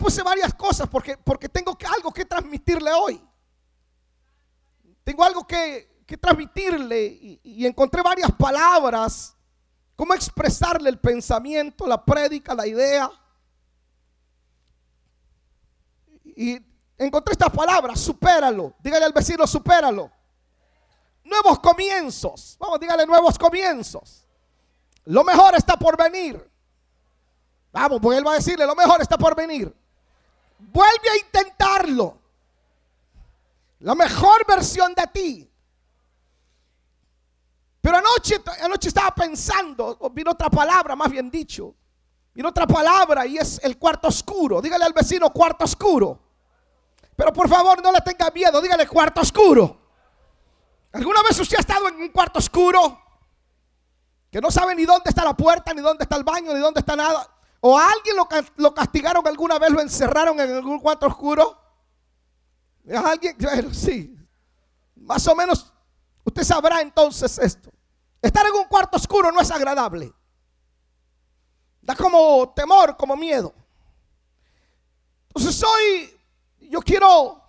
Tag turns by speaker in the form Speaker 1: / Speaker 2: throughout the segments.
Speaker 1: puse varias cosas porque, porque tengo que, algo que transmitirle hoy. Tengo algo que, que transmitirle y, encontré varias palabras. Cómo expresarle el pensamiento, la prédica, la idea. Y encontré estas palabras, supéralo. Dígale al vecino, supéralo. Nuevos comienzos. Vamos, dígale nuevos comienzos. Lo mejor está por venir. Vamos, pues él va a decirle, lo mejor está por venir. Vuelve a intentarlo. La mejor versión de ti. Pero anoche, anoche estaba pensando, vino otra palabra, más bien dicho. Vino otra palabra y es el cuarto oscuro. Dígale al vecino cuarto oscuro. Pero por favor no le tenga miedo, dígale cuarto oscuro. ¿Alguna vez usted ha estado en un cuarto oscuro? Que no sabe ni dónde está la puerta, ni dónde está el baño, ni dónde está nada. ¿O a alguien lo, lo castigaron alguna vez, lo encerraron en algún cuarto oscuro? ¿A alguien? sí. Más o menos, usted sabrá entonces esto. Estar en un cuarto oscuro no es agradable. Da como temor, como miedo. Entonces hoy yo quiero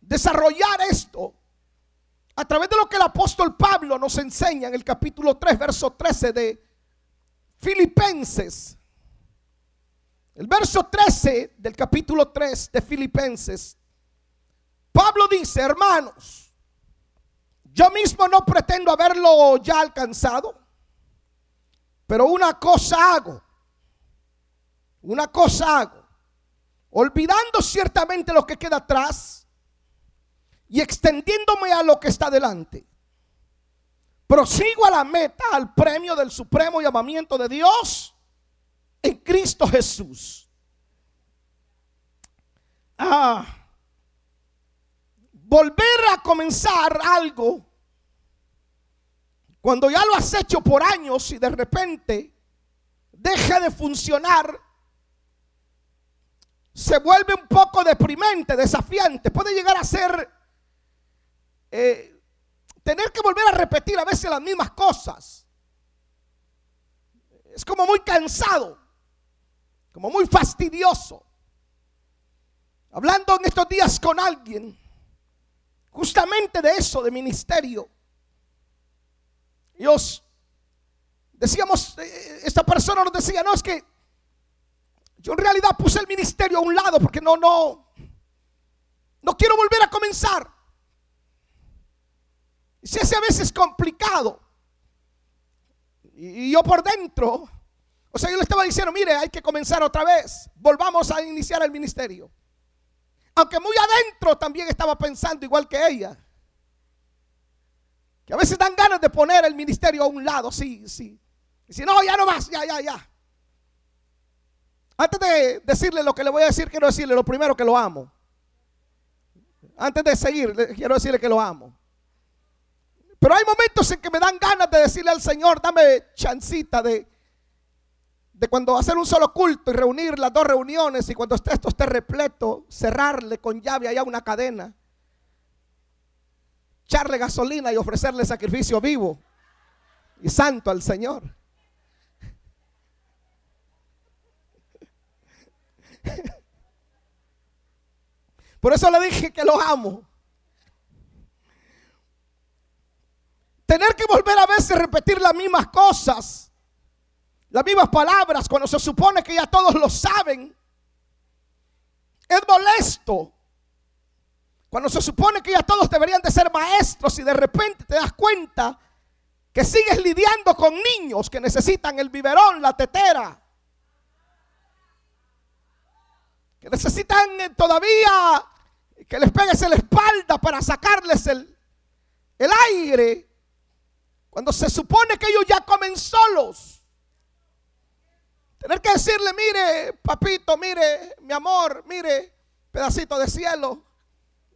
Speaker 1: desarrollar esto a través de lo que el apóstol Pablo nos enseña en el capítulo 3, verso 13 de Filipenses. El verso 13 del capítulo 3 de Filipenses. Pablo dice, hermanos, yo mismo no pretendo haberlo ya alcanzado, pero una cosa hago, una cosa hago, olvidando ciertamente lo que queda atrás y extendiéndome a lo que está delante. Prosigo a la meta, al premio del supremo llamamiento de Dios en Cristo Jesús. Ah, volver a comenzar algo cuando ya lo has hecho por años y de repente deja de funcionar, se vuelve un poco deprimente, desafiante. Puede llegar a ser eh, tener que volver a repetir a veces las mismas cosas. Es como muy cansado, como muy fastidioso. Hablando en estos días con alguien, justamente de eso, de ministerio. Dios, decíamos, eh, esta persona nos decía, no, es que yo en realidad puse el ministerio a un lado porque no, no, no quiero volver a comenzar. Se hace a veces complicado. Y yo por dentro, o sea, yo le estaba diciendo, mire, hay que comenzar otra vez. Volvamos a iniciar el ministerio. Aunque muy adentro también estaba pensando igual que ella. Que a veces dan ganas de poner el ministerio a un lado, sí, sí. Y si no, ya no más, ya, ya, ya. Antes de decirle lo que le voy a decir, quiero decirle lo primero que lo amo. Antes de seguir, quiero decirle que lo amo. Pero hay momentos en que me dan ganas de decirle al Señor, dame chancita de, de cuando hacer un solo culto y reunir las dos reuniones y cuando esto esté repleto, cerrarle con llave allá una cadena, echarle gasolina y ofrecerle sacrificio vivo y santo al Señor. Por eso le dije que lo amo. Tener que volver a veces repetir las mismas cosas, las mismas palabras, cuando se supone que ya todos lo saben, es molesto. Cuando se supone que ya todos deberían de ser maestros y de repente te das cuenta que sigues lidiando con niños que necesitan el biberón, la tetera, que necesitan eh, todavía que les pegues en la espalda para sacarles el, el aire. Cuando se supone que ellos ya comen solos. Tener que decirle, mire, papito, mire, mi amor, mire, pedacito de cielo.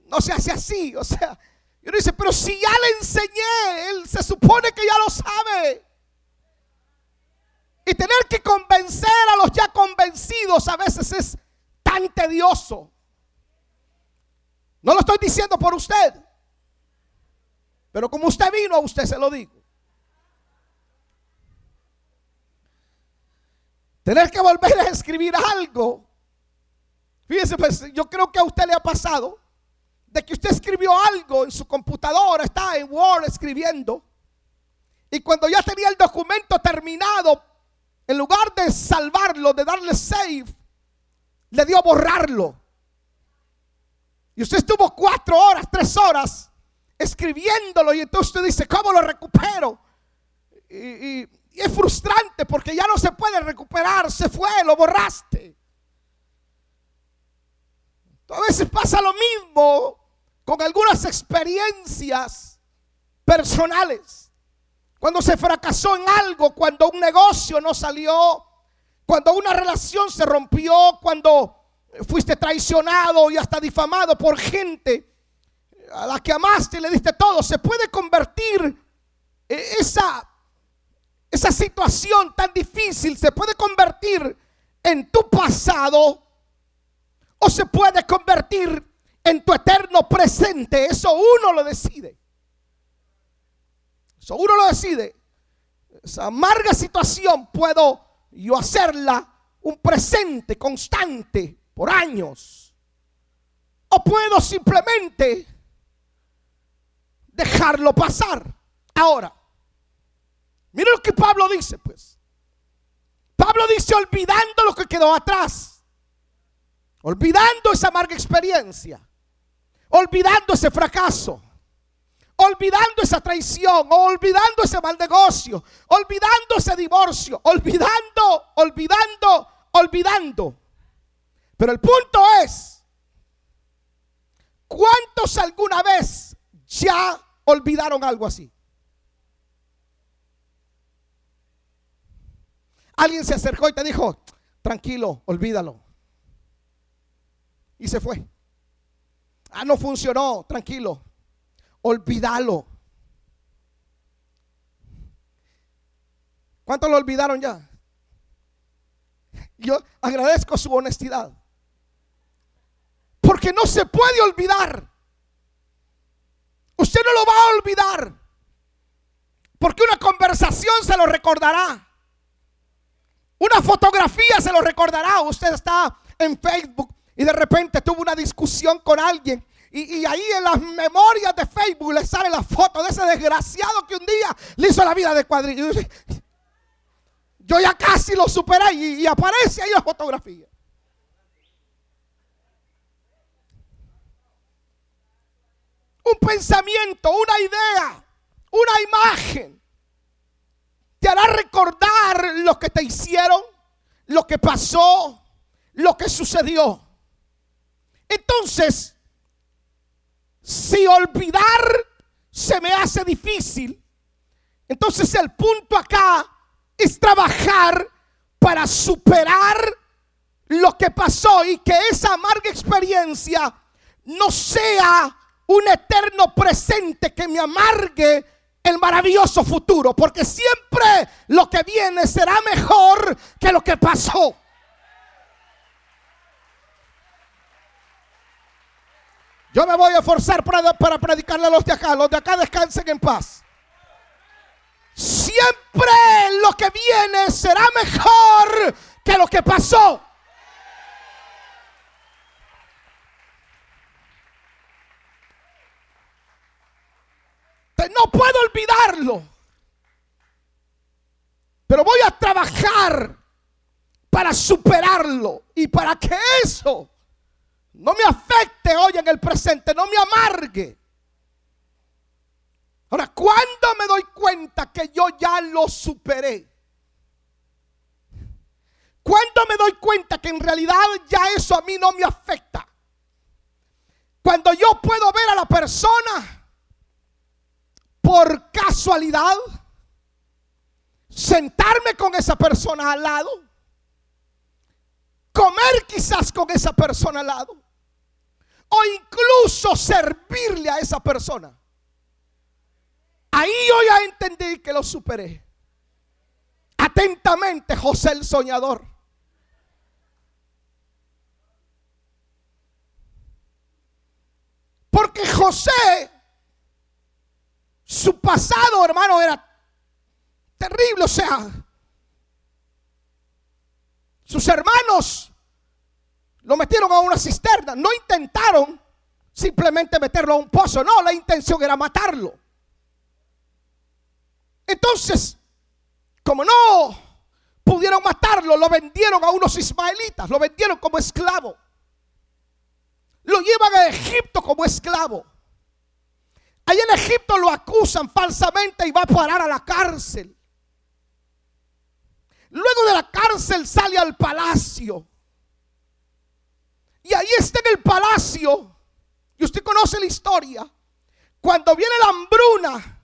Speaker 1: No se hace así. O sea, yo dice, pero si ya le enseñé, él se supone que ya lo sabe. Y tener que convencer a los ya convencidos a veces es tan tedioso. No lo estoy diciendo por usted. Pero como usted vino, a usted se lo digo. Tener que volver a escribir algo fíjese, pues yo creo que a usted le ha pasado de que usted escribió algo en su computadora, está en Word escribiendo, y cuando ya tenía el documento terminado, en lugar de salvarlo, de darle save, le dio borrarlo. Y usted estuvo cuatro horas, tres horas escribiéndolo y entonces usted dice, ¿cómo lo recupero? Y, y es frustrante porque ya no se puede recuperar, se fue, lo borraste. A veces pasa lo mismo con algunas experiencias personales. Cuando se fracasó en algo, cuando un negocio no salió, cuando una relación se rompió, cuando fuiste traicionado y hasta difamado por gente a la que amaste y le diste todo, se puede convertir esa, esa situación tan difícil, se puede convertir en tu pasado o se puede convertir en tu eterno presente. Eso uno lo decide. Eso uno lo decide. Esa amarga situación puedo yo hacerla un presente constante por años. O puedo simplemente dejarlo pasar. Ahora, mire lo que Pablo dice, pues. Pablo dice olvidando lo que quedó atrás. Olvidando esa amarga experiencia. Olvidando ese fracaso. Olvidando esa traición. Olvidando ese mal negocio. Olvidando ese divorcio. Olvidando, olvidando, olvidando. Pero el punto es, ¿cuántos alguna vez ya olvidaron algo así? Alguien se acercó y te dijo, tranquilo, olvídalo. Y se fue. Ah, no funcionó, tranquilo, olvídalo. ¿Cuántos lo olvidaron ya? Yo agradezco su honestidad. Porque no se puede olvidar. Usted no lo va a olvidar. Porque una conversación se lo recordará. Una fotografía se lo recordará. Usted está en Facebook y de repente tuvo una discusión con alguien. Y, ahí en las memorias de Facebook le sale la foto de ese desgraciado que un día le hizo la vida de cuadrillo. Yo ya casi lo superé y, y aparece ahí la fotografía. un pensamiento, una idea, una imagen, te hará recordar lo que te hicieron, lo que pasó, lo que sucedió. Entonces, si olvidar se me hace difícil, entonces el punto acá es trabajar para superar lo que pasó y que esa amarga experiencia no sea un eterno presente que me amargue el maravilloso futuro, porque siempre lo que viene será mejor que lo que pasó. Yo me voy a esforzar para, para predicarle a los de acá. Los de acá descansen en paz. Siempre lo que viene será mejor que lo que pasó. No puedo olvidarlo. Pero voy a trabajar para superarlo y para que eso no me afecte hoy en el presente, no me amargue. Ahora, ¿cuándo me doy cuenta que yo ya lo superé? ¿Cuándo me doy cuenta que en realidad ya eso a mí no me afecta? Cuando yo puedo ver a la persona por casualidad sentarme con esa persona al lado, comer quizás con esa persona al lado, o incluso servirle a esa persona. Ahí yo ya entendí que lo superé. Atentamente, José el soñador. Porque José su pasado, hermano, era terrible. O sea, sus hermanos lo metieron a una cisterna. No intentaron simplemente meterlo a un pozo. No, la intención era matarlo. Entonces, como no pudieron matarlo, lo vendieron a unos ismaelitas, lo vendieron como esclavo. Lo llevan a Egipto como esclavo. Ahí en Egipto lo acusan falsamente y va a parar a la cárcel. Luego de la cárcel sale al palacio. Y ahí está en el palacio. Y usted conoce la historia. Cuando viene la hambruna.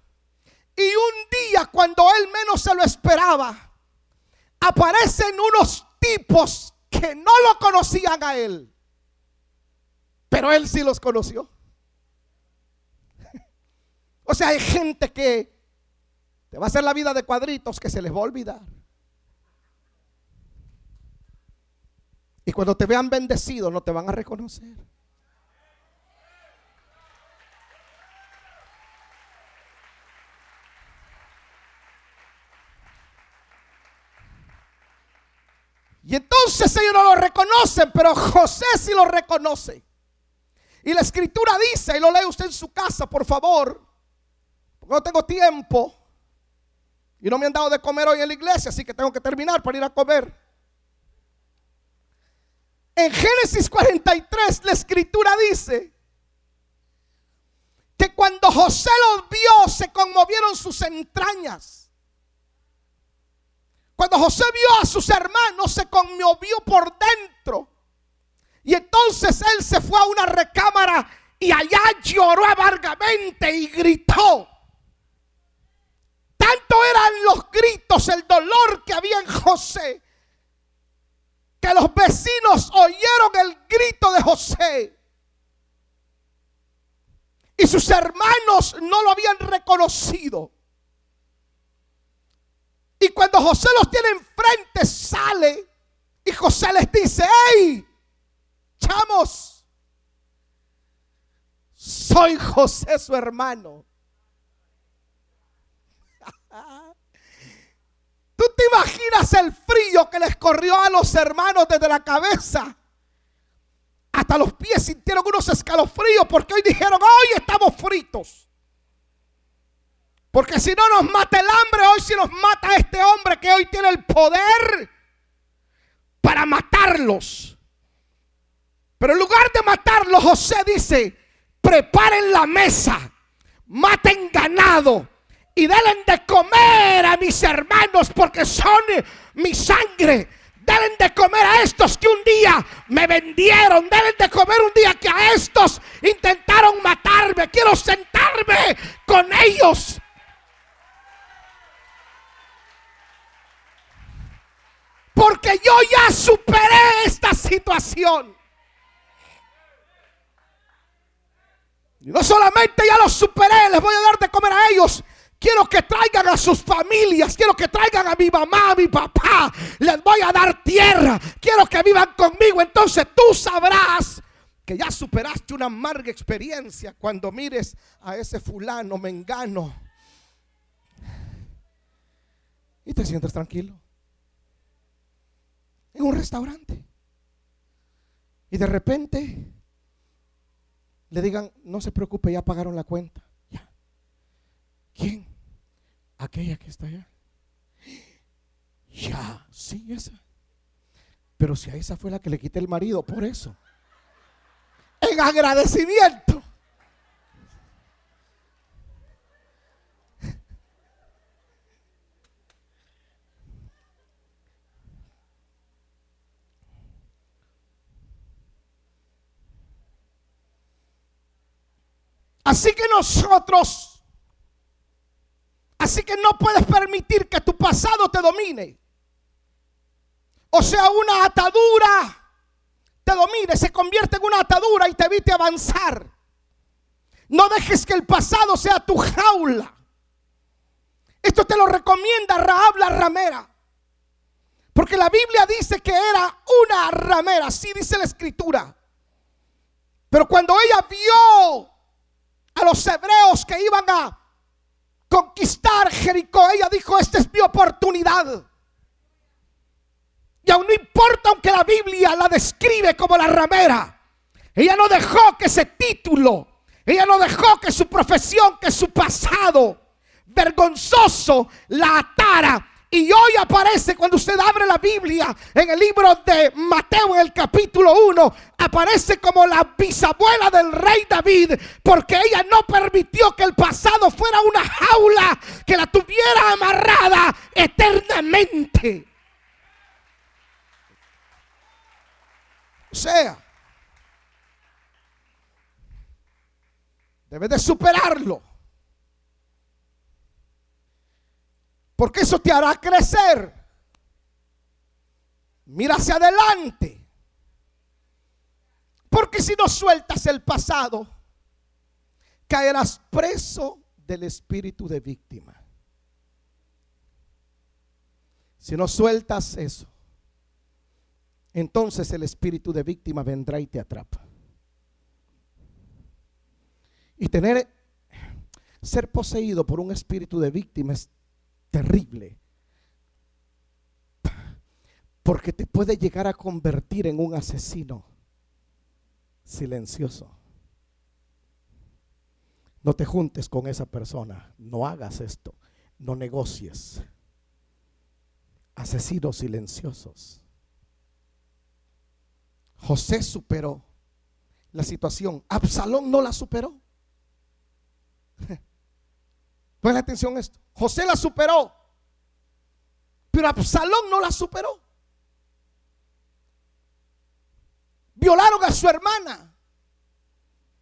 Speaker 1: Y un día cuando él menos se lo esperaba. Aparecen unos tipos que no lo conocían a él. Pero él sí los conoció. O sea, hay gente que te va a hacer la vida de cuadritos que se les va a olvidar. Y cuando te vean bendecido no te van a reconocer. Y entonces ellos no lo reconocen, pero José sí lo reconoce. Y la escritura dice, y lo lee usted en su casa, por favor, porque no tengo tiempo. Y no me han dado de comer hoy en la iglesia, así que tengo que terminar para ir a comer. En Génesis 43 la escritura dice que cuando José los vio se conmovieron sus entrañas. Cuando José vio a sus hermanos se conmovió por dentro. Y entonces él se fue a una recámara y allá lloró amargamente y gritó. Tanto eran los gritos, el dolor que había en José, que los vecinos oyeron el grito de José. Y sus hermanos no lo habían reconocido. Y cuando José los tiene enfrente, sale y José les dice, hey, chamos, soy José su hermano. ¿Tú te imaginas el frío que les corrió a los hermanos desde la cabeza? Hasta los pies sintieron unos escalofríos porque hoy dijeron, hoy estamos fritos. Porque si no nos mata el hambre, hoy si nos mata este hombre que hoy tiene el poder para matarlos. Pero en lugar de matarlos, José dice, preparen la mesa, maten ganado y denle de comer a mis hermanos porque son mi sangre. Denle de comer a estos que un día me vendieron. Denle de comer un día que a estos intentaron matarme. Quiero sentarme con ellos. Porque yo ya superé esta situación. No solamente ya los superé, les voy a dar de comer a ellos, Quiero que traigan a sus familias. Quiero que traigan a mi mamá, a mi papá. Les voy a dar tierra. Quiero que vivan conmigo. Entonces tú sabrás que ya superaste una amarga experiencia cuando mires a ese fulano mengano. Y te sientes tranquilo. En un restaurante. Y de repente le digan, no se preocupe, ya pagaron la cuenta. ¿Quién? Aquella que está allá. Ya, sí, esa. Pero si a esa fue la que le quité el marido, por eso. En agradecimiento. Así que nosotros Así que no puedes permitir que tu pasado te domine. O sea, una atadura te domine, se convierte en una atadura y te evite avanzar. No dejes que el pasado sea tu jaula. Esto te lo recomienda Rahab la ramera. Porque la Biblia dice que era una ramera, así dice la escritura. Pero cuando ella vio a los hebreos que iban a conquistar Jericó. Ella dijo, esta es mi oportunidad. Y aún no importa aunque la Biblia la describe como la ramera. Ella no dejó que ese título, ella no dejó que su profesión, que su pasado vergonzoso la atara y hoy aparece cuando usted abre la Biblia en el libro de Mateo en el capítulo 1, aparece como la bisabuela del rey David, porque ella no permitió que el pasado fuera una jaula que la tuviera amarrada eternamente. O sea, debe de superarlo. Porque eso te hará crecer. Mira hacia adelante. Porque si no sueltas el pasado, caerás preso del espíritu de víctima. Si no sueltas eso, entonces el espíritu de víctima vendrá y te atrapa. Y tener, ser poseído por un espíritu de víctima es terrible. Porque te puede llegar a convertir en un asesino silencioso. No te juntes con esa persona. No hagas esto. No negocies. Asesinos silenciosos. José superó la situación. Absalón no la superó. Pon atención a esto. José la superó. Pero Absalón no la superó. Violaron a su hermana.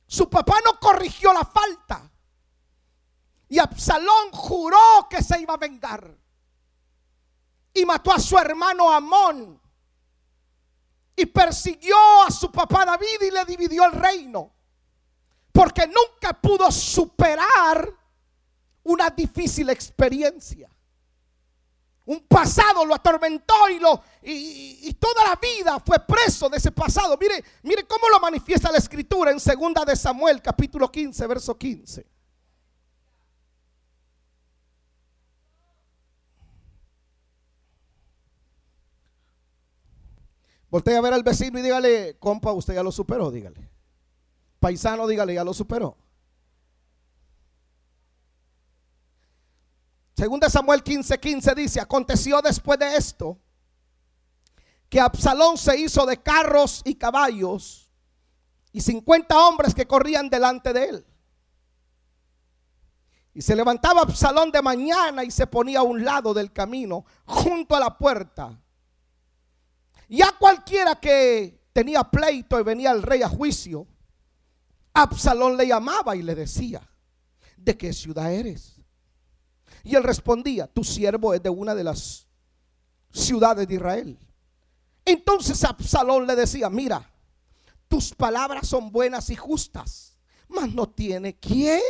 Speaker 1: Su papá no corrigió la falta. Y Absalón juró que se iba a vengar. Y mató a su hermano Amón. Y persiguió a su papá David y le dividió el reino. Porque nunca pudo superar una difícil experiencia. Un pasado lo atormentó y, lo, y, toda la vida fue preso de ese pasado. Mire, mire cómo lo manifiesta la escritura en segunda de Samuel, capítulo 15, verso 15. Voltea a ver al vecino y dígale, compa, usted ya lo superó, dígale. Paisano, dígale, ya lo superó. Segunda Samuel 15:15 15 dice, aconteció después de esto que Absalón se hizo de carros y caballos y 50 hombres que corrían delante de él. Y se levantaba Absalón de mañana y se ponía a un lado del camino, junto a la puerta. Y a cualquiera que tenía pleito y venía el rey a juicio, Absalón le llamaba y le decía, ¿de qué ciudad eres? Y él respondía, tu siervo es de una de las ciudades de Israel. Entonces Absalón le decía, mira, tus palabras son buenas y justas, mas no tiene quien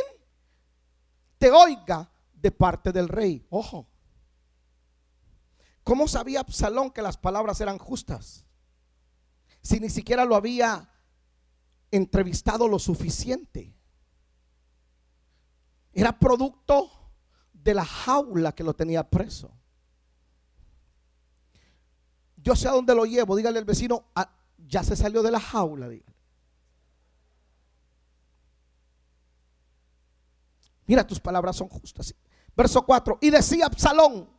Speaker 1: te oiga de parte del rey. Ojo. ¿Cómo sabía Absalón que las palabras eran justas? Si ni siquiera lo había entrevistado lo suficiente. Era producto de la jaula que lo tenía preso. Yo sé a dónde lo llevo. Dígale al vecino, ah, ya se salió de la jaula. Mira, tus palabras son justas. Verso 4. Y decía Absalón,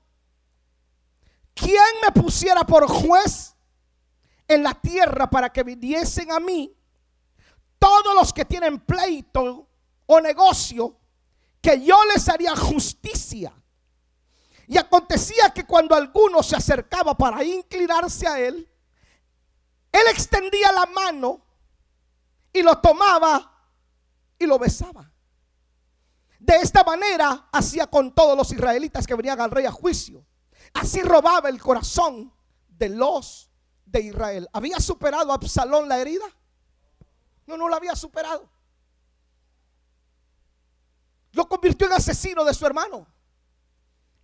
Speaker 1: ¿quién me pusiera por juez en la tierra para que viniesen a mí todos los que tienen pleito o negocio que yo les haría justicia. Y acontecía que cuando alguno se acercaba para inclinarse a él, él extendía la mano y lo tomaba y lo besaba. De esta manera hacía con todos los israelitas que venían al rey a juicio. Así robaba el corazón de los de Israel. ¿Había superado a Absalón la herida? No, no la había superado. Lo convirtió en asesino de su hermano.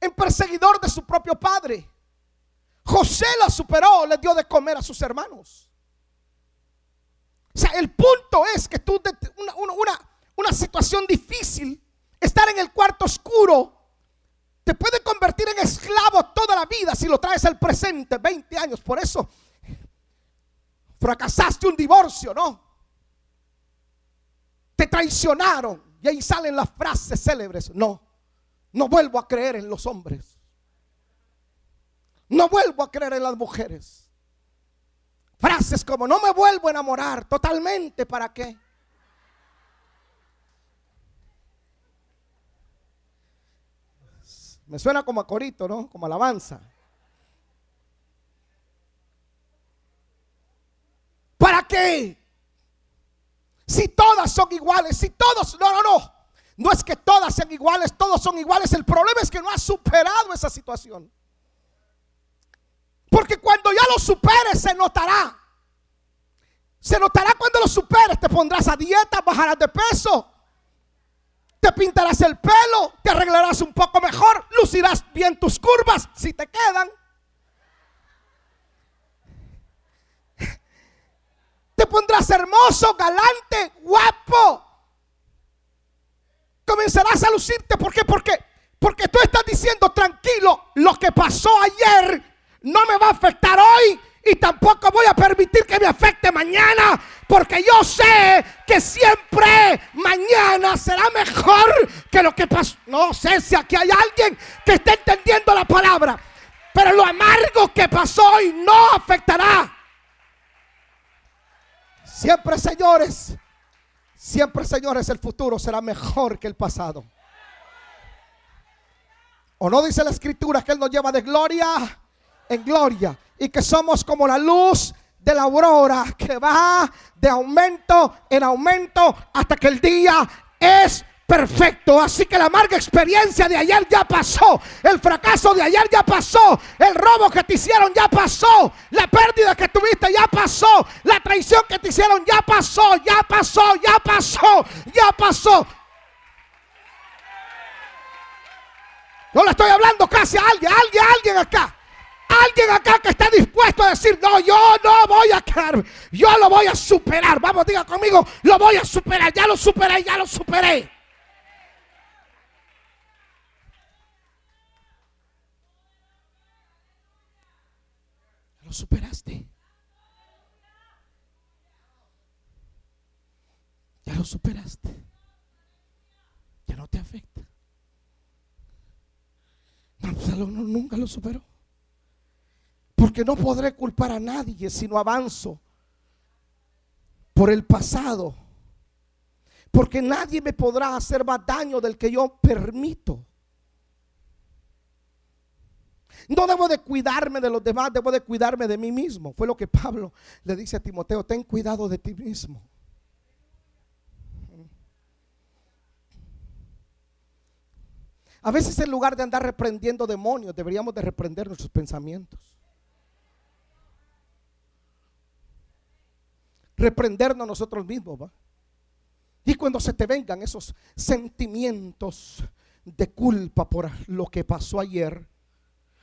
Speaker 1: En perseguidor de su propio padre. José la superó, le dio de comer a sus hermanos. O sea, el punto es que tú, una, una, una situación difícil, estar en el cuarto oscuro, te puede convertir en esclavo toda la vida si lo traes al presente, 20 años. Por eso fracasaste un divorcio, ¿no? Te traicionaron. Y ahí salen las frases célebres. No, no vuelvo a creer en los hombres. No vuelvo a creer en las mujeres. Frases como no me vuelvo a enamorar totalmente. ¿Para qué? Me suena como a corito, ¿no? Como alabanza. ¿Para qué? Si todas son iguales, si todos, no, no, no. No es que todas sean iguales, todos son iguales. El problema es que no has superado esa situación. Porque cuando ya lo superes se notará. Se notará cuando lo superes. Te pondrás a dieta, bajarás de peso te pintarás el pelo, te arreglarás un poco mejor, lucirás bien tus curvas si te quedan. Te pondrás hermoso, galante, guapo. Comenzarás a lucirte. ¿Por qué? Porque, porque tú estás diciendo tranquilo, lo que pasó ayer no me va a afectar hoy y tampoco voy a permitir que me afecte mañana, porque yo sé que siempre mañana será mejor que lo que pasó. No sé si aquí hay alguien que esté entendiendo la palabra, pero lo amargo que pasó hoy no afectará. Siempre, señores, siempre, señores, el futuro será mejor que el pasado. ¿O no dice la escritura que Él nos lleva de gloria en gloria? y que somos como la luz de la aurora que va de aumento en aumento hasta que el día es perfecto. Así que la amarga experiencia de ayer ya pasó. El fracaso de ayer ya pasó. El robo que te hicieron ya pasó. La pérdida que tuviste ya pasó. La traición que te hicieron ya pasó. Ya pasó. Ya pasó. Ya pasó. No le estoy hablando casi a alguien. Alguien, alguien acá alguien acá que está dispuesto a decir, no, yo no voy a quedar, yo lo voy a superar. Vamos, diga conmigo, lo voy a superar, ya lo superé, ya lo superé. Lo superaste. Ya lo superaste. Ya no te afecta. Nunca lo superó. Porque no podré culpar a nadie si no avanzo por el pasado. Porque nadie me podrá hacer más daño del que yo permito. No debo de cuidarme de los demás, debo de cuidarme de mí mismo. Fue lo que Pablo le dice a Timoteo, ten cuidado de ti mismo. A veces en lugar de andar reprendiendo demonios, deberíamos de reprender nuestros pensamientos. reprendernos nosotros mismos. ¿va? Y cuando se te vengan esos sentimientos de culpa por lo que pasó ayer,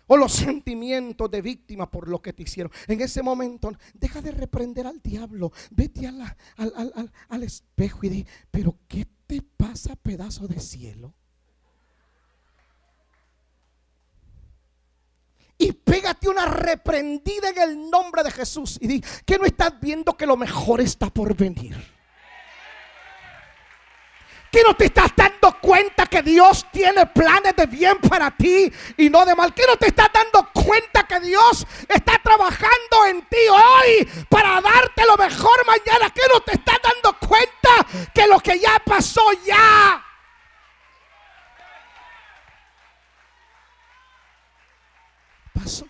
Speaker 1: o los sentimientos de víctima por lo que te hicieron. En ese momento, deja de reprender al diablo. Vete al, al, espejo y di, pero ¿qué te pasa, pedazo de cielo? y pégate una reprendida en el nombre de Jesús y di que no estás viendo que lo mejor está por venir. Que no te estás dando cuenta que Dios tiene planes de bien para ti y no de mal. Que no te estás dando cuenta que Dios está trabajando en ti hoy para darte lo mejor mañana. Que no te estás dando cuenta que lo que ya pasó ya pasó?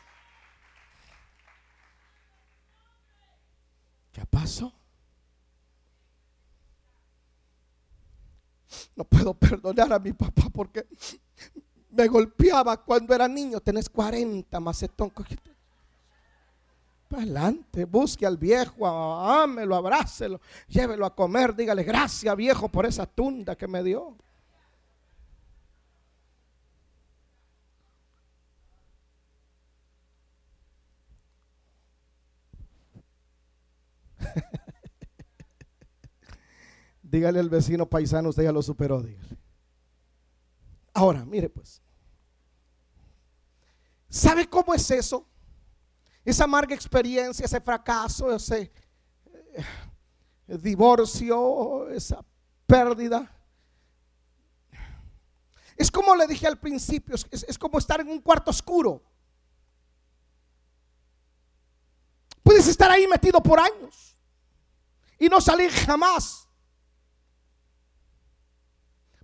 Speaker 1: ¿Qué pasó? No puedo perdonar a mi papá porque me golpeaba cuando era niño. Tenés 40, macetón. Adelante, busque al viejo, ámelo, abrácelo, llévelo a comer, dígale gracias viejo por esa tunda que me dio. dígale al vecino paisano, usted ya lo superó. Ahora, mire pues. ¿Sabe cómo es eso? Esa amarga experiencia, ese fracaso, ese eh, divorcio, esa pérdida. Es como le dije al principio, es como estar en un cuarto oscuro. Puedes estar ahí metido por años y no salir jamás.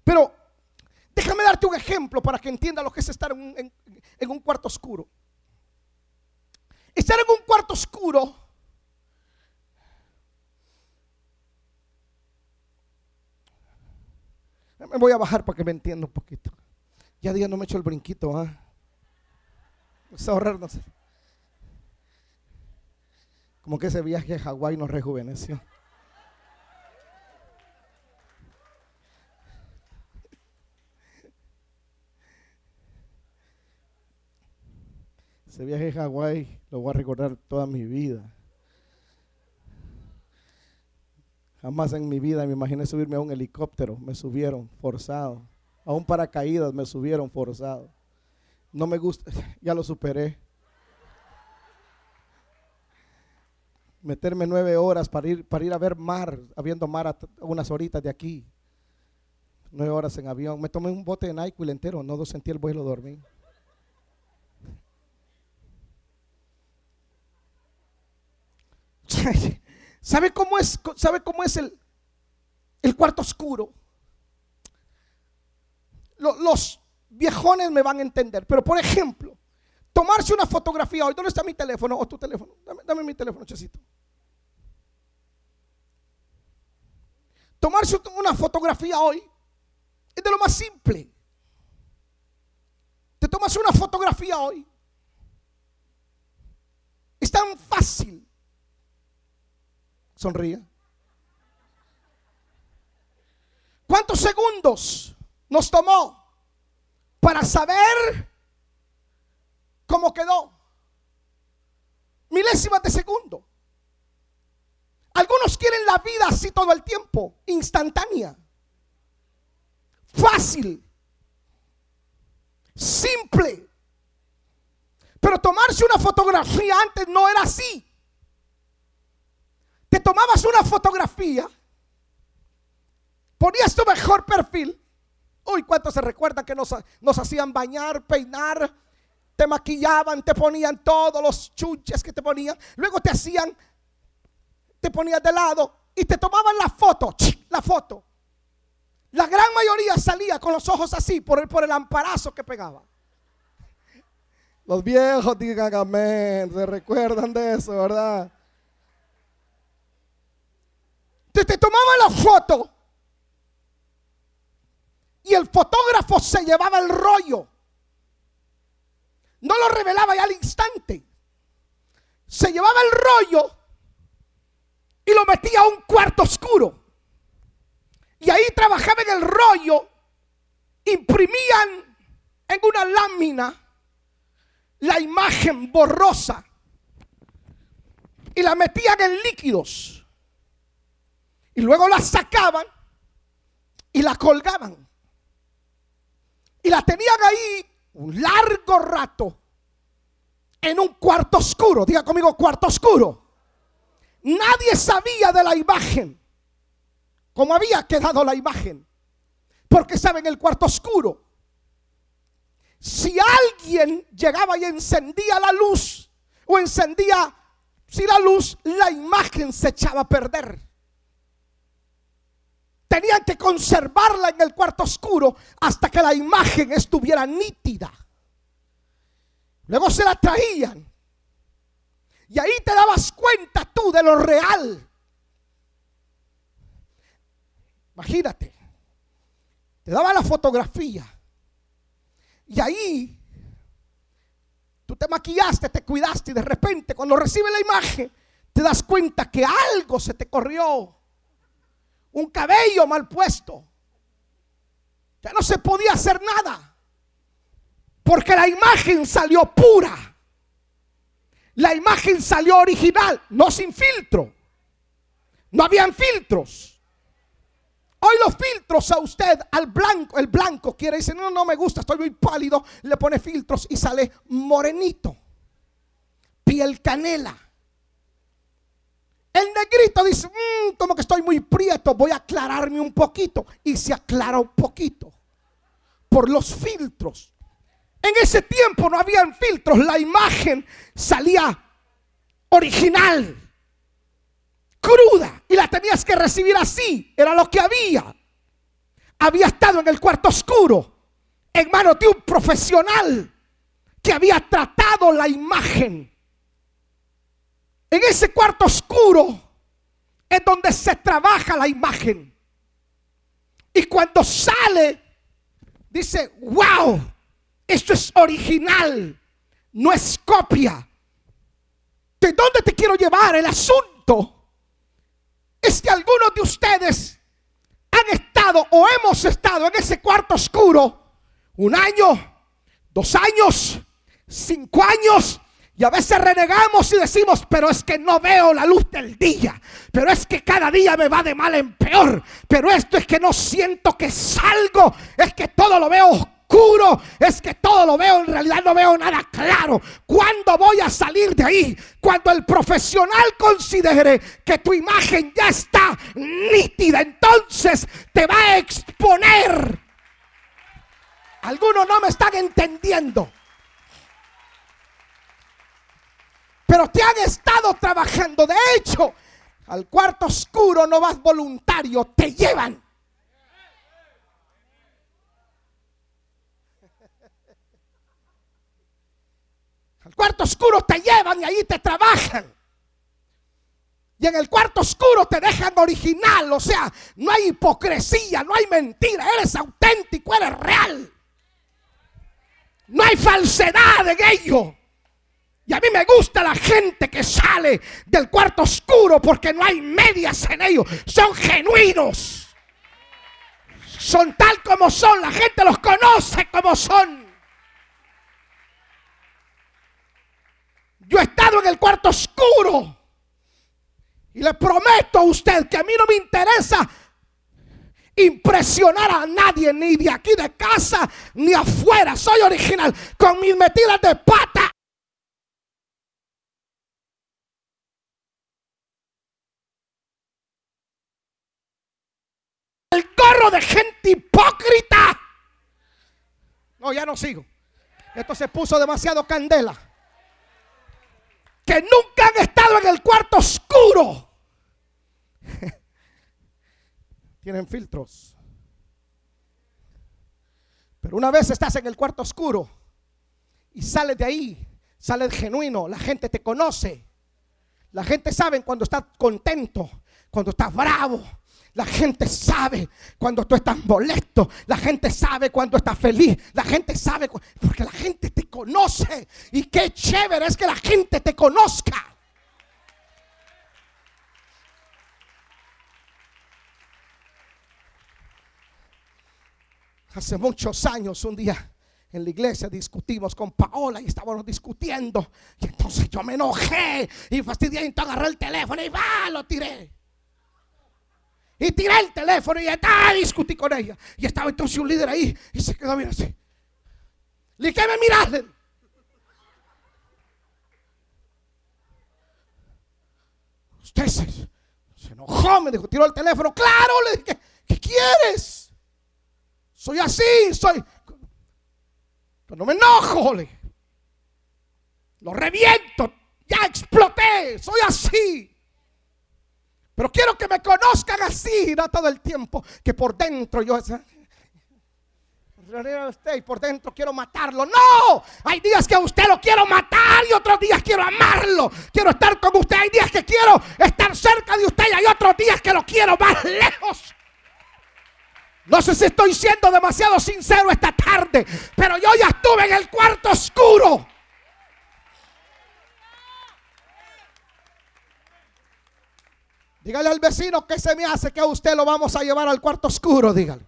Speaker 1: Pero déjame darte un ejemplo para que entienda lo que es estar en un, cuarto oscuro. Estar en un cuarto oscuro Me voy a bajar para que me entienda un poquito. Ya día no me echo el brinquito, ¿ah? Vamos a ahorrarnos. Como que ese viaje a Hawái nos rejuveneció. Ese viaje a Hawái lo voy a recordar toda mi vida. Jamás en mi vida me imaginé subirme a un helicóptero. Me subieron forzado. A un paracaídas me subieron forzado. No me gusta, ya lo superé. Meterme nueve horas para ir, para ir a ver mar, habiendo mar a unas horitas de aquí. Nueve horas en avión. Me tomé un bote de NyQuil entero, no sentí el vuelo, dormí. ¿Sabe cómo es, sabe cómo es el, el cuarto oscuro? Los viejones me van a entender, pero por ejemplo, tomarse una fotografía hoy, ¿dónde está mi teléfono o tu teléfono? Dame, mi teléfono, chesito. Tomarse una fotografía hoy es de lo más simple. Te tomas una fotografía hoy. Es tan fácil. Sonríe. ¿Cuántos segundos nos tomó para saber cómo quedó? Milésimas de segundo. Algunos quieren la vida así todo el tiempo, instantánea, fácil, simple. Pero tomarse una fotografía antes no era así te tomabas una fotografía, ponías tu mejor perfil. Uy, ¿cuántos se recuerdan que nos, hacían bañar, peinar? Te maquillaban, te ponían todos los chuches que te ponían. Luego te hacían, te ponías de lado y te tomaban la foto, la foto. La gran mayoría salía con los ojos así por el, por el amparazo que pegaba. Los viejos digan amén, se recuerdan de eso, ¿verdad? Te, te la foto y el fotógrafo se llevaba el rollo. No lo revelaba ya al instante. Se llevaba el rollo y lo metía a un cuarto oscuro. Y ahí trabajaba en el rollo, imprimían en una lámina la imagen borrosa y la metían en líquidos. Y luego la sacaban y la colgaban. Y la tenían ahí un largo rato en un cuarto oscuro. Diga conmigo, cuarto oscuro. Nadie sabía de la imagen, cómo había quedado la imagen. Porque saben, el cuarto oscuro, si alguien llegaba y encendía la luz, o encendía, si la luz, la imagen se echaba a perder. Tenían que conservarla en el cuarto oscuro hasta que la imagen estuviera nítida. Luego se la traían. Y ahí te dabas cuenta tú de lo real. Imagínate. Te daba la fotografía. Y ahí tú te maquillaste, te cuidaste y de repente cuando recibes la imagen te das cuenta que algo se te corrió un cabello mal puesto. Ya no se podía hacer nada. Porque la imagen salió pura. La imagen salió original, no sin filtro. No habían filtros. Hoy los filtros a usted, al blanco, el blanco quiere decir, no, no me gusta, estoy muy pálido, le pone filtros y sale morenito, piel canela. El negrito dice, "Mm, como que estoy muy prieto, voy a aclararme un poquito. Y se aclara un poquito por los filtros. En ese tiempo no habían filtros, la imagen salía original, cruda, y la tenías que recibir así, era lo que había. Había estado en el cuarto oscuro, en manos de un profesional que había tratado la imagen. En ese cuarto oscuro es donde se trabaja la imagen. Y cuando sale, dice, wow, esto es original, no es copia. ¿De dónde te quiero llevar? El asunto es que algunos de ustedes han estado o hemos estado en ese cuarto oscuro un año, dos años, cinco años. Y a veces renegamos y decimos, pero es que no veo la luz del día. Pero es que cada día me va de mal en peor. Pero esto es que no siento que salgo. Es que todo lo veo oscuro. Es que todo lo veo, en realidad no veo nada claro. ¿Cuándo voy a salir de ahí? Cuando el profesional considere que tu imagen ya está nítida. Entonces te va a exponer. Algunos no me están entendiendo. Pero te han estado trabajando. De hecho, al cuarto oscuro no vas voluntario, te llevan. Al cuarto oscuro te llevan y ahí te trabajan. Y en el cuarto oscuro te dejan original, o sea, no hay hipocresía, no hay mentira, eres auténtico, eres real. No hay falsedad en ello. Y a mí me gusta la gente que sale del cuarto oscuro porque no hay medias en ellos. Son genuinos. Son tal como son. La gente los conoce como son. Yo he estado en el cuarto oscuro. Y le prometo a usted que a mí no me interesa impresionar a nadie, ni de aquí de casa, ni afuera. Soy original. Con mis metidas de pata el gorro de gente hipócrita. No, ya no sigo. Esto se puso demasiado candela. Que nunca han estado en el cuarto oscuro. Tienen filtros. Pero una vez estás en el cuarto oscuro y sales de ahí, sales genuino, la gente te conoce. La gente sabe cuando estás contento, cuando estás bravo, la gente sabe cuando tú estás molesto. La gente sabe cuando estás feliz. La gente sabe porque la gente te conoce. Y qué chévere es que la gente te conozca. Hace muchos años, un día en la iglesia discutimos con Paola y estábamos discutiendo. Y entonces yo me enojé y fastidié y agarré el teléfono y va, lo tiré. Y tiré el teléfono y estaba discutí con ella. Y estaba entonces un líder ahí y se quedó, mira así. Le ¿qué me miras? Usted se, enojó, me dijo, tiró el teléfono. Claro, le dije, ¿qué quieres? Soy así, soy. No me enojo, le Lo reviento, ya exploté, soy así. Pero quiero que me conozcan así, no todo el tiempo, que por dentro yo usted y por dentro quiero matarlo. No, hay días que a usted lo quiero matar y otros días quiero amarlo. Quiero estar con usted. Hay días que quiero estar cerca de usted y hay otros días que lo quiero más lejos. No sé si estoy siendo demasiado sincero esta tarde, pero yo ya estuve en el cuarto oscuro. Dígale al vecino que se me hace que a usted lo vamos a llevar al cuarto oscuro, dígale.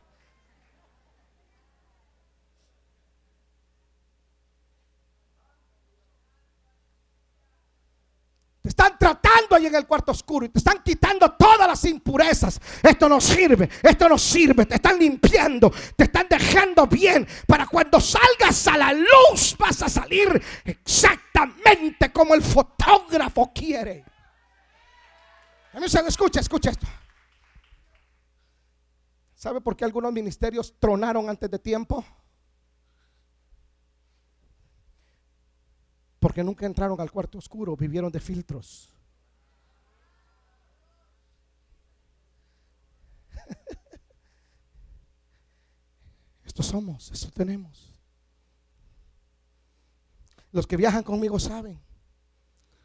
Speaker 1: Te están tratando ahí en el cuarto oscuro y te están quitando toda la las impurezas. Esto no sirve, esto no sirve. Te están limpiando, te están dejando bien. Para cuando salgas a la luz vas a salir exactamente como el fotógrafo quiere. Escucha, escucha esto. ¿Sabe por qué algunos ministerios tronaron antes de tiempo? Porque nunca entraron al cuarto oscuro, vivieron de filtros. Esto somos, esto tenemos. Los que viajan conmigo saben.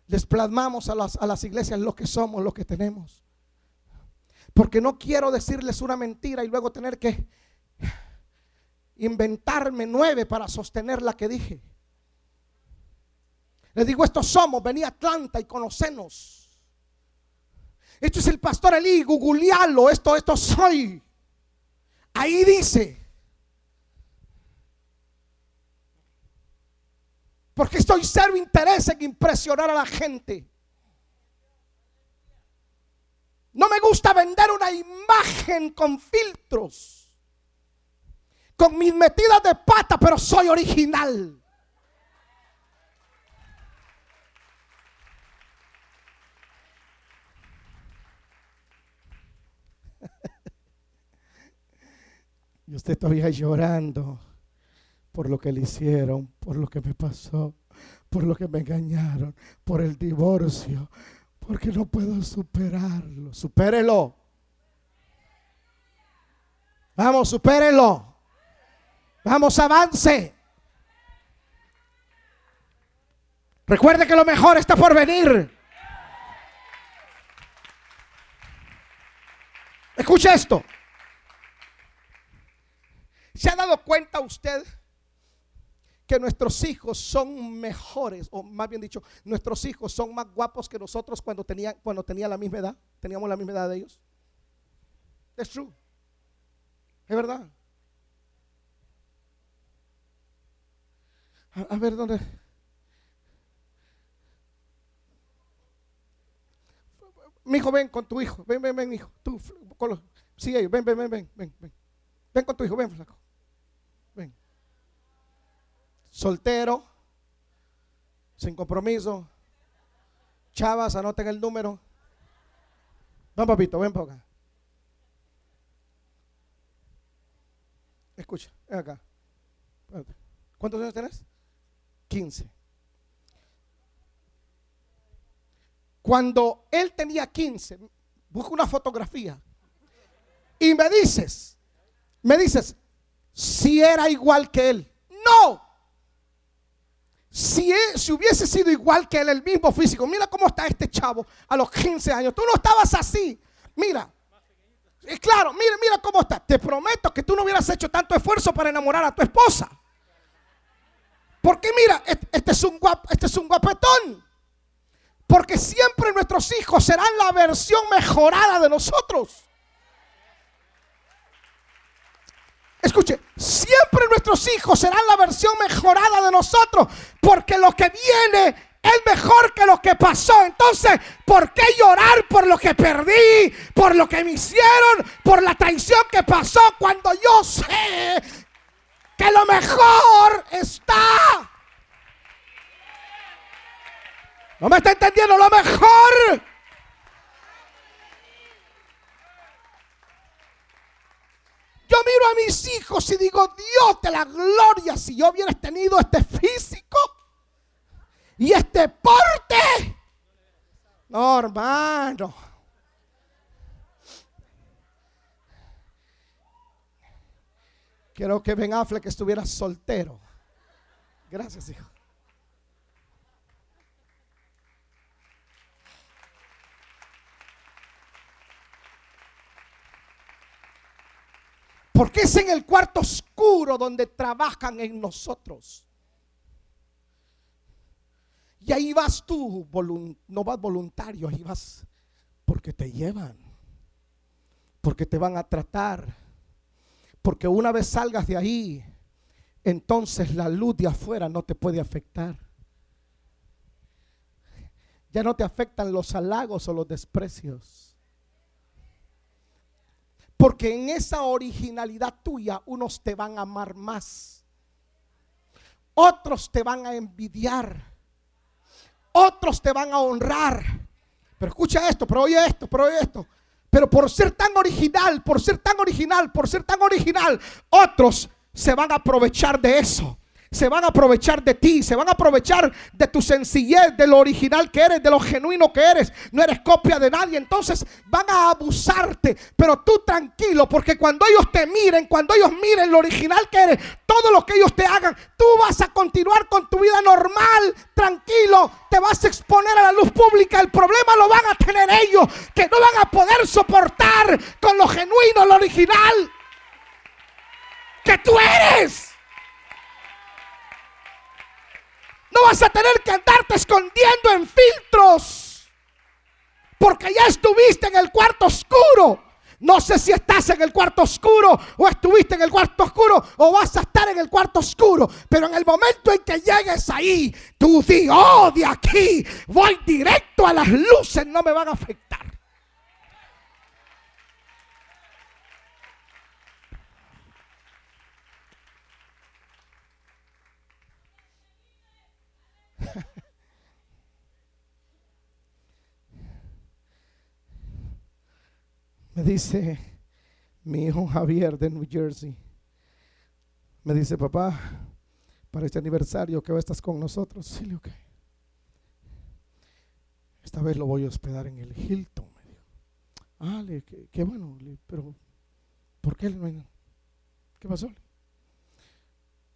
Speaker 1: Les plasmamos a las, a las iglesias lo que somos, lo que tenemos. Porque no quiero decirles una mentira y luego tener que inventarme nueve para sostener la que dije. Les digo, estos somos, venía Atlanta y conocenos. Esto es el pastor Elí, googlealo, esto, esto soy. Ahí dice. Porque estoy cero interés en impresionar a la gente. No me gusta vender una imagen con filtros, con mis metidas de pata, pero soy original. Y usted todavía llorando por lo que le hicieron, por lo que me pasó, por lo que me engañaron, por el divorcio, porque no puedo superarlo. Supérelo. Vamos, supérelo. Vamos, avance. Recuerde que lo mejor está por venir. Escucha esto. ¿Se ha dado cuenta usted que nuestros hijos son mejores, o más bien dicho, nuestros hijos son más guapos que nosotros cuando tenían, cuando tenían la misma edad? Teníamos la misma edad de ellos. Es true. Es verdad. A, ver dónde. Mi hijo, ven con tu hijo. Ven, ven, ven, hijo. Tú, con sigue, ven, ven, ven, ven, ven. Ven con tu hijo, ven, flaco. Soltero, sin compromiso. Chavas, anoten el número. Ven, papito, ven por acá. Escucha, ven acá. ¿Cuántos años tienes? 15. Cuando él tenía 15, busca una fotografía y me dices, me dices, si era igual que él. No. Si, si hubiese sido igual que él, el mismo físico, mira cómo está este chavo a los 15 años. Tú no estabas así. Mira. Claro, mira, mira cómo está. Te prometo que tú no hubieras hecho tanto esfuerzo para enamorar a tu esposa. Porque mira, este es un, guap, este es un guapetón. Porque siempre nuestros hijos serán la versión mejorada de nosotros. Escuche, siempre nuestros hijos serán la versión mejorada de nosotros, porque lo que viene es mejor que lo que pasó. Entonces, ¿por qué llorar por lo que perdí, por lo que me hicieron, por la traición que pasó cuando yo sé que lo mejor está? ¿No me está entendiendo? Lo mejor Miro a mis hijos y digo, Dios de la gloria, si yo hubiera tenido este físico y este porte. No, hermano. Quiero que Ben Affleck estuviera soltero. Gracias, hijo. Porque es en el cuarto oscuro donde trabajan en nosotros. Y ahí vas tú, no vas voluntario, ahí vas porque te llevan, porque te van a tratar, porque una vez salgas de ahí, entonces la luz de afuera no te puede afectar. Ya no te afectan los halagos o los desprecios. Porque en esa originalidad tuya unos te van a amar más. Otros te van a envidiar. Otros te van a honrar. Pero escucha esto, pero oye esto, pero oye esto. Pero por ser tan original, por ser tan original, por ser tan original, otros se van a aprovechar de eso se van a aprovechar de ti, se van a aprovechar de tu sencillez, de lo original que eres, de lo genuino que eres. No eres copia de nadie, entonces van a abusarte. Pero tú tranquilo, porque cuando ellos te miren, cuando ellos miren lo original que eres, todo lo que ellos te hagan, tú vas a continuar con tu vida normal, tranquilo, te vas a exponer a la luz pública. El problema lo van a tener ellos, que no van a poder soportar con lo genuino, lo original que tú eres. No vas a tener que andarte escondiendo en filtros. Porque ya estuviste en el cuarto oscuro. No sé si estás en el cuarto oscuro o estuviste en el cuarto oscuro o vas a estar en el cuarto oscuro. Pero en el momento en que llegues ahí, tú di, oh, de aquí voy directo a las luces, no me van a afectar. Me dice mi hijo Javier de New Jersey. Me dice, papá, para este aniversario que estás con nosotros. Sí, le Esta vez lo voy a hospedar en el Hilton. Me dijo. Ah, le, qué, bueno, pero ¿por qué ¿Qué pasó?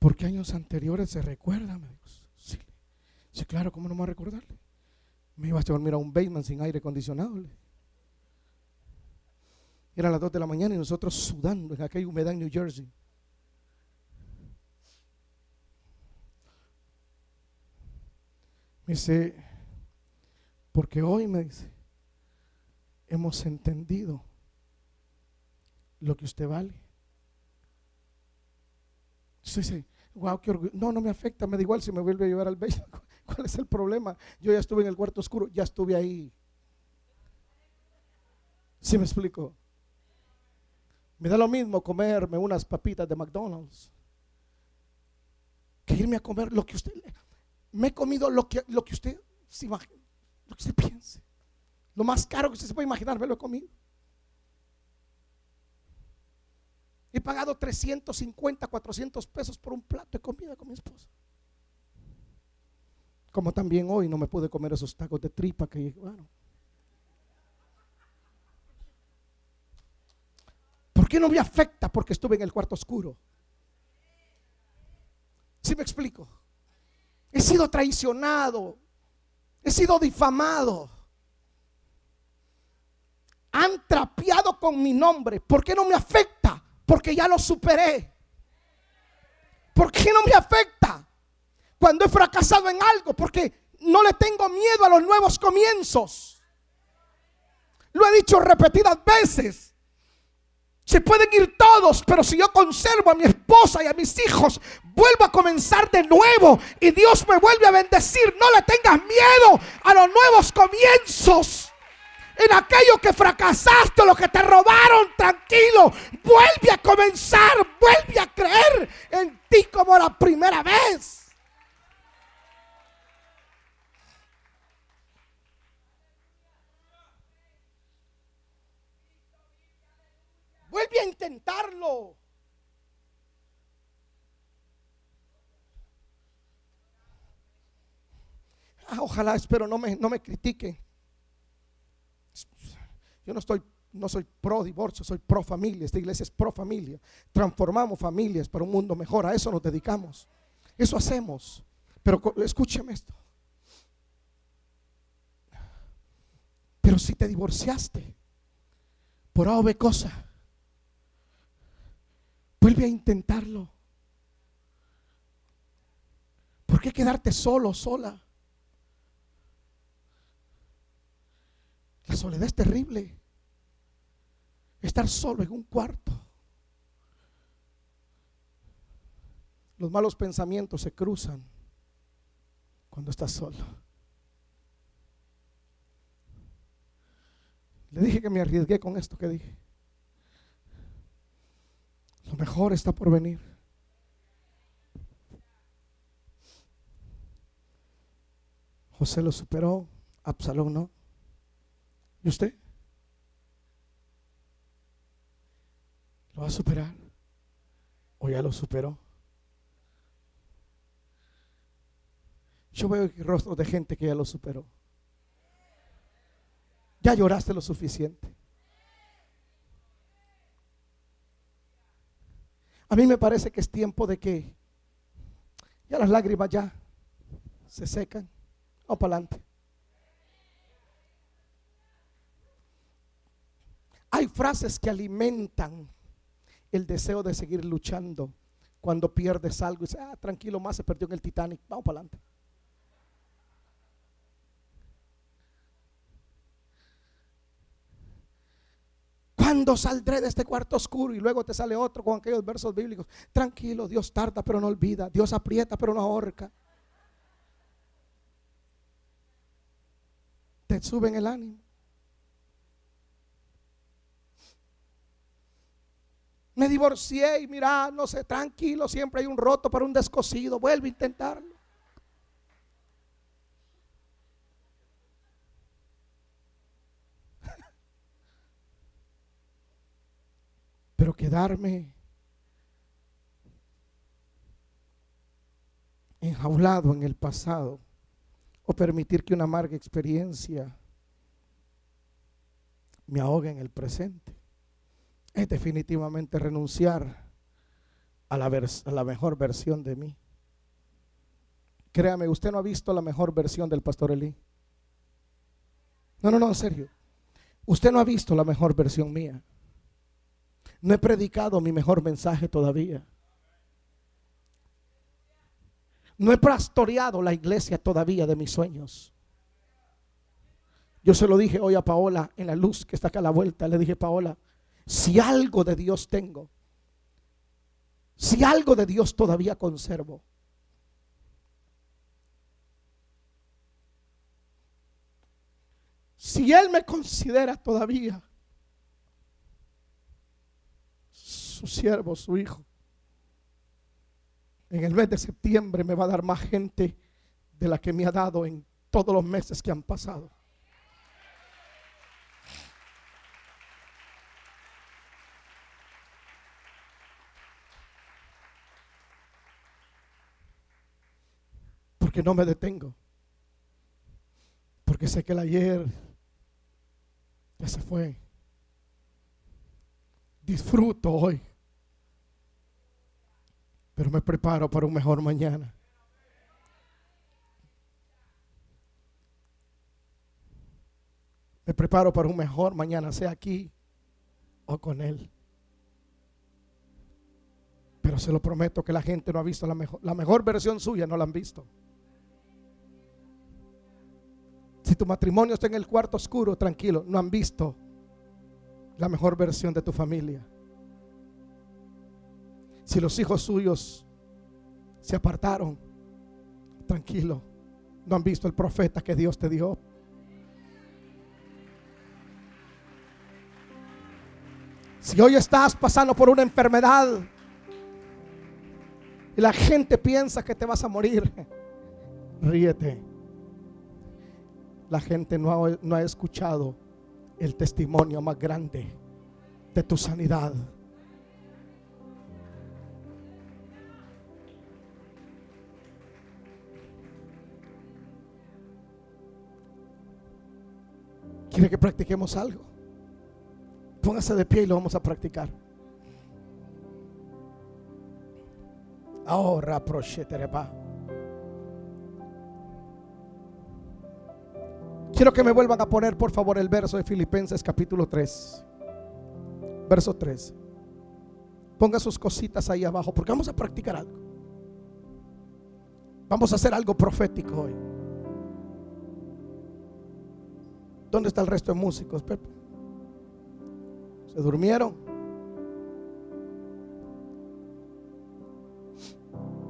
Speaker 1: Porque años anteriores se recuerda, me dijo. Sí, claro, ¿cómo no me va a recordarle? Me iba a dormir a un basement sin aire acondicionado. Era las 2 de la mañana y nosotros sudando en aquella humedad en New Jersey. Me dice, porque hoy me dice, hemos entendido lo que usted vale. Yo dice, wow, qué orgullo. No, no me afecta, me da igual si me vuelve a llevar al basement. ¿Cuál es el problema? Yo ya estuve en el cuarto oscuro, ya estuve ahí. ¿Sí me explico? Me da lo mismo comerme unas papitas de McDonald's que irme a comer lo que usted me he comido lo que, lo que usted se imagine, lo que usted piense. Lo más caro que usted se puede imaginar, me lo he comido. He pagado 350, 400 pesos por un plato de comida con mi esposa. Como también hoy no me pude comer esos tacos de tripa que llegaron. Qué no me afecta? Porque estuve en el cuarto oscuro. ¿Sí me explico? He sido traicionado. He sido difamado. Han trapeado con mi nombre. ¿Por qué no me afecta? Porque ya lo superé. ¿Por qué no me afecta? cuando he fracasado en algo, porque no le tengo miedo a los nuevos comienzos. Lo he dicho repetidas veces. Se pueden ir todos, pero si yo conservo a mi esposa y a mis hijos, vuelvo a comenzar de nuevo y Dios me vuelve a bendecir. No le tengas miedo a los nuevos comienzos. En aquello que fracasaste, lo que te robaron, tranquilo. Vuelve a comenzar, vuelve a creer en ti como la primera vez. Vuelve a intentarlo. Ah, ojalá, espero no me, no me critiquen. Yo no estoy, no soy pro divorcio, soy pro familia. Esta iglesia es pro familia. Transformamos familias para un mundo mejor. A eso nos dedicamos. Eso hacemos. Pero escúcheme esto. Pero si te divorciaste por A o cosa, Vuelve a intentarlo. ¿Por qué quedarte solo, sola? La soledad es terrible. Estar solo en un cuarto. Los malos pensamientos se cruzan cuando estás solo. Le dije que me arriesgué con esto que dije. Lo mejor está por venir. José lo superó, Absalón no. ¿Y usted? ¿Lo va a superar? ¿O ya lo superó? Yo veo el rostro de gente que ya lo superó. Ya lloraste lo suficiente. A mí me parece que es tiempo de que ya las lágrimas ya se secan. Vamos para adelante. Hay frases que alimentan el deseo de seguir luchando cuando pierdes algo y dices, ah, tranquilo, más se perdió en el Titanic. Vamos para adelante. ¿Cuándo saldré de este cuarto oscuro? Y luego te sale otro con aquellos versos bíblicos. Tranquilo, Dios tarda pero no olvida. Dios aprieta pero no ahorca. Te suben el ánimo. Me divorcié y mira, no sé, tranquilo, siempre hay un roto para un descosido. Vuelve a intentarlo. Quedarme enjaulado en el pasado o permitir que una amarga experiencia me ahogue en el presente es definitivamente renunciar a la, a la mejor versión de mí. Créame, usted no ha visto la mejor versión del pastor Elí. No, no, no, en serio. Usted no ha visto la mejor versión mía. No he predicado mi mejor mensaje todavía. No he pastoreado la iglesia todavía de mis sueños. Yo se lo dije hoy a Paola en la luz que está acá a la vuelta. Le dije, Paola, si algo de Dios tengo, si algo de Dios todavía conservo, si Él me considera todavía su siervo, su hijo. En el mes de septiembre me va a dar más gente de la que me ha dado en todos los meses que han pasado. Porque no me detengo. Porque sé que el ayer ya se fue. Disfruto hoy pero me preparo para un mejor mañana. Me preparo para un mejor mañana, sea aquí o con Él. Pero se lo prometo que la gente no ha visto la mejor, la mejor versión suya, no la han visto. Si tu matrimonio está en el cuarto oscuro, tranquilo, no han visto la mejor versión de tu familia. Si los hijos suyos se apartaron, tranquilo, no han visto el profeta que Dios te dio. Si hoy estás pasando por una enfermedad y la gente piensa que te vas a morir, ríete. La gente no ha, no ha escuchado el testimonio más grande de tu sanidad. ¿Quiere que practiquemos algo? Póngase de pie y lo vamos a practicar. Ahora, Quiero que me vuelvan a poner, por favor, el verso de Filipenses capítulo 3. Verso 3. Ponga sus cositas ahí abajo, porque vamos a practicar algo. Vamos a hacer algo profético hoy. ¿Dónde está el resto de músicos, Pepe? ¿Se durmieron?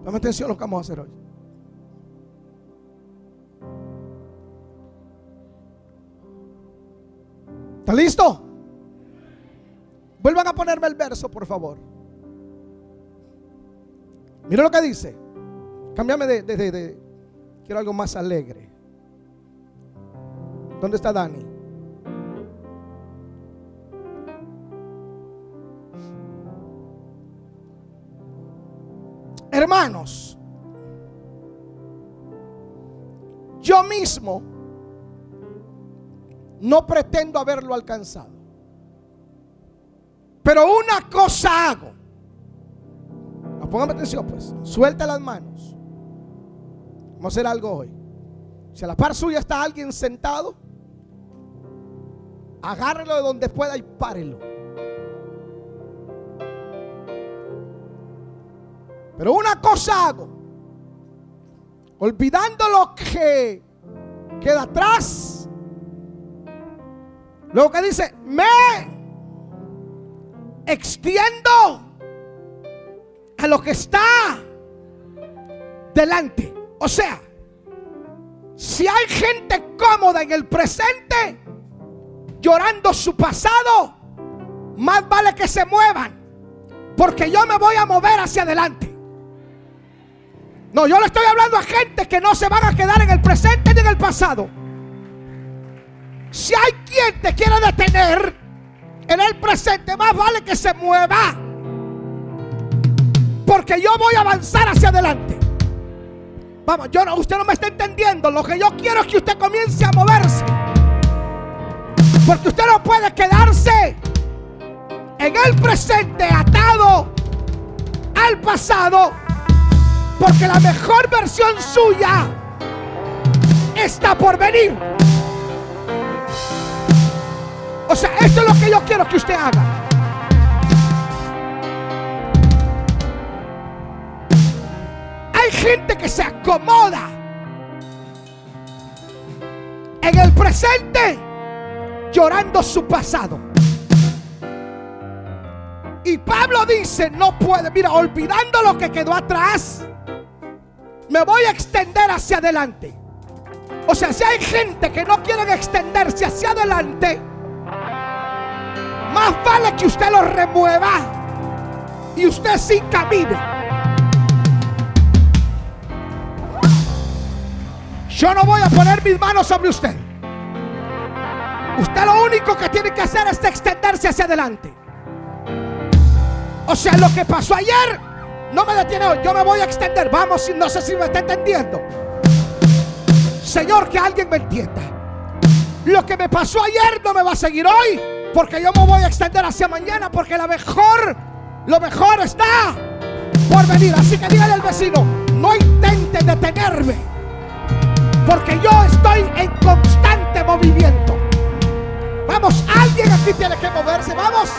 Speaker 1: Dame atención a lo que vamos a hacer hoy. ¿Está listo? Vuelvan a ponerme el verso, por favor. Mira lo que dice. Cámbiame de, Quiero algo más alegre. ¿Dónde está Dani? Hermanos, yo mismo no pretendo haberlo alcanzado. Pero una cosa hago. Póngame atención, pues. Suelta las manos. Vamos a hacer algo hoy. Si a la par suya está alguien sentado, agárrelo de donde pueda y párelo. Pero una cosa hago. Olvidando lo que queda atrás. Luego que dice, me extiendo a lo que está delante. O sea, si hay gente cómoda en el presente, llorando su pasado, más vale que se muevan, porque yo me voy a mover hacia adelante. No, yo le estoy hablando a gente que no se van a quedar en el presente ni en el pasado. Si hay quien te quiere detener en el presente, más vale que se mueva. Porque yo voy a avanzar hacia adelante. Vamos, yo no, usted no me está entendiendo. Lo que yo quiero es que usted comience a moverse. Porque usted no puede quedarse en el presente atado al pasado. Porque la mejor versión suya está por venir. O sea, esto es lo que yo quiero que usted haga. Hay gente que se acomoda en el presente llorando su pasado. Y Pablo dice, no puede, mira, olvidando lo que quedó atrás, me voy a extender hacia adelante. O sea, si hay gente que no quieren extenderse hacia adelante, más vale que usted lo remueva y usted sí camine. Yo no voy a poner mis manos sobre usted. Usted lo único que tiene que hacer es extenderse hacia adelante. O sea, lo que pasó ayer no me detiene hoy. Yo me voy a extender. Vamos, no sé si me está entendiendo. Señor, que alguien me entienda. Lo que me pasó ayer no me va a seguir hoy. Porque yo me voy a extender hacia mañana. Porque la mejor, lo mejor está por venir. Así que dígale al vecino, no intente detenerme. Porque yo estoy en constante movimiento. Vamos, alguien aquí tiene que moverse. Vamos.